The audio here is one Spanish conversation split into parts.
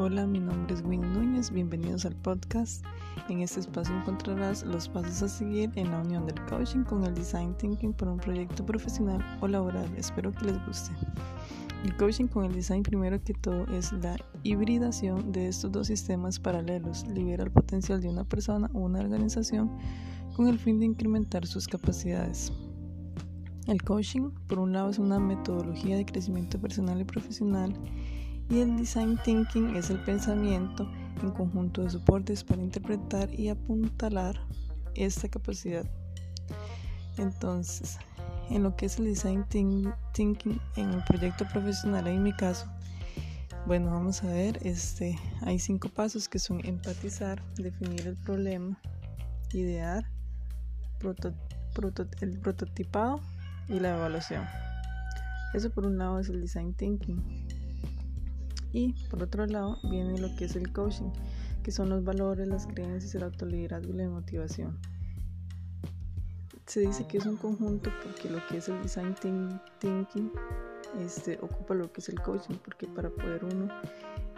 Hola, mi nombre es Winnie Núñez, bienvenidos al podcast. En este espacio encontrarás los pasos a seguir en la unión del coaching con el design thinking para un proyecto profesional o laboral. Espero que les guste. El coaching con el design primero que todo es la hibridación de estos dos sistemas paralelos. Libera el potencial de una persona o una organización con el fin de incrementar sus capacidades. El coaching, por un lado, es una metodología de crecimiento personal y profesional y el design thinking es el pensamiento en conjunto de soportes para interpretar y apuntalar esta capacidad. Entonces, en lo que es el design thinking en el proyecto profesional, en mi caso, bueno, vamos a ver, este, hay cinco pasos que son empatizar, definir el problema, idear, el prototipado y la evaluación. Eso por un lado es el design thinking. Y por otro lado viene lo que es el coaching, que son los valores, las creencias, el autoliderazgo y la motivación. Se dice que es un conjunto porque lo que es el design thinking este, ocupa lo que es el coaching, porque para poder uno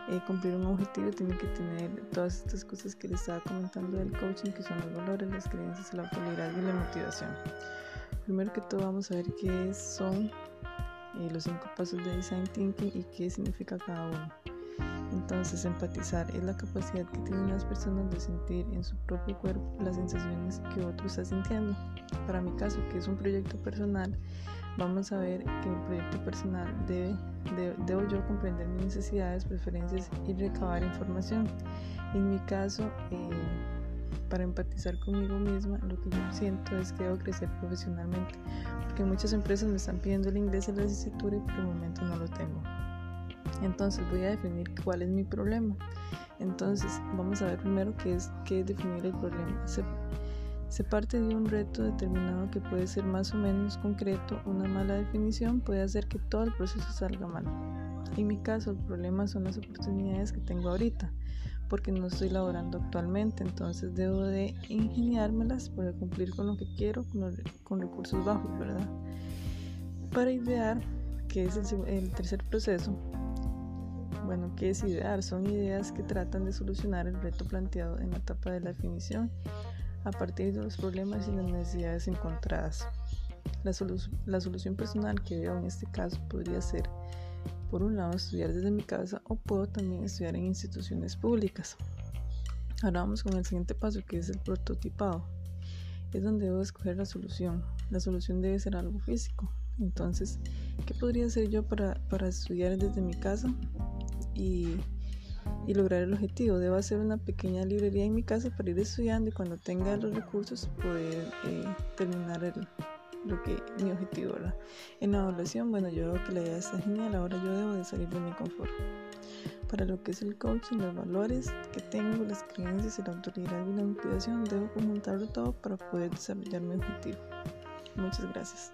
eh, cumplir un objetivo tiene que tener todas estas cosas que le estaba comentando del coaching, que son los valores, las creencias, el autoliderazgo y la motivación. Primero que todo vamos a ver qué son eh, los cinco pasos de design thinking y qué significa cada uno. Entonces, empatizar es la capacidad que tienen las personas de sentir en su propio cuerpo las sensaciones que otro está sintiendo. Para mi caso, que es un proyecto personal, vamos a ver que un proyecto personal debe, debo yo comprender mis necesidades, preferencias y recabar información. En mi caso, eh, para empatizar conmigo misma, lo que yo siento es que debo crecer profesionalmente, porque muchas empresas me están pidiendo el inglés en la licenciatura y por el momento no lo tengo. Entonces voy a definir cuál es mi problema. Entonces vamos a ver primero qué es, qué es definir el problema. Se, se parte de un reto determinado que puede ser más o menos concreto. Una mala definición puede hacer que todo el proceso salga mal. En mi caso, el problema son las oportunidades que tengo ahorita porque no estoy laborando actualmente, entonces debo de ingeniármelas para cumplir con lo que quiero con, recursos bajos, ¿verdad? Para idear, que es el, el tercer proceso, bueno, ¿qué es idear? Son ideas que tratan de solucionar el reto planteado en la etapa de la definición a partir de los problemas y las necesidades encontradas. La, la solución personal que veo en este caso podría ser por un lado estudiar desde mi casa o puedo también estudiar en instituciones públicas. Ahora vamos con el siguiente paso que es el prototipado. Es donde debo escoger la solución. La solución debe ser algo físico. Entonces, ¿qué podría hacer yo para, para estudiar desde mi casa y, y, lograr el objetivo? Debo hacer una pequeña librería en mi casa para ir estudiando y cuando tenga los recursos poder eh, terminar el, lo que mi objetivo era. En la evaluación, bueno, yo veo que la idea está genial, ahora yo debo de salir de mi confort. Para lo que es el coaching, los valores que tengo, las creencias, la autoridad y la motivación, debo conjuntarlo todo para poder desarrollar mi objetivo. Muchas gracias.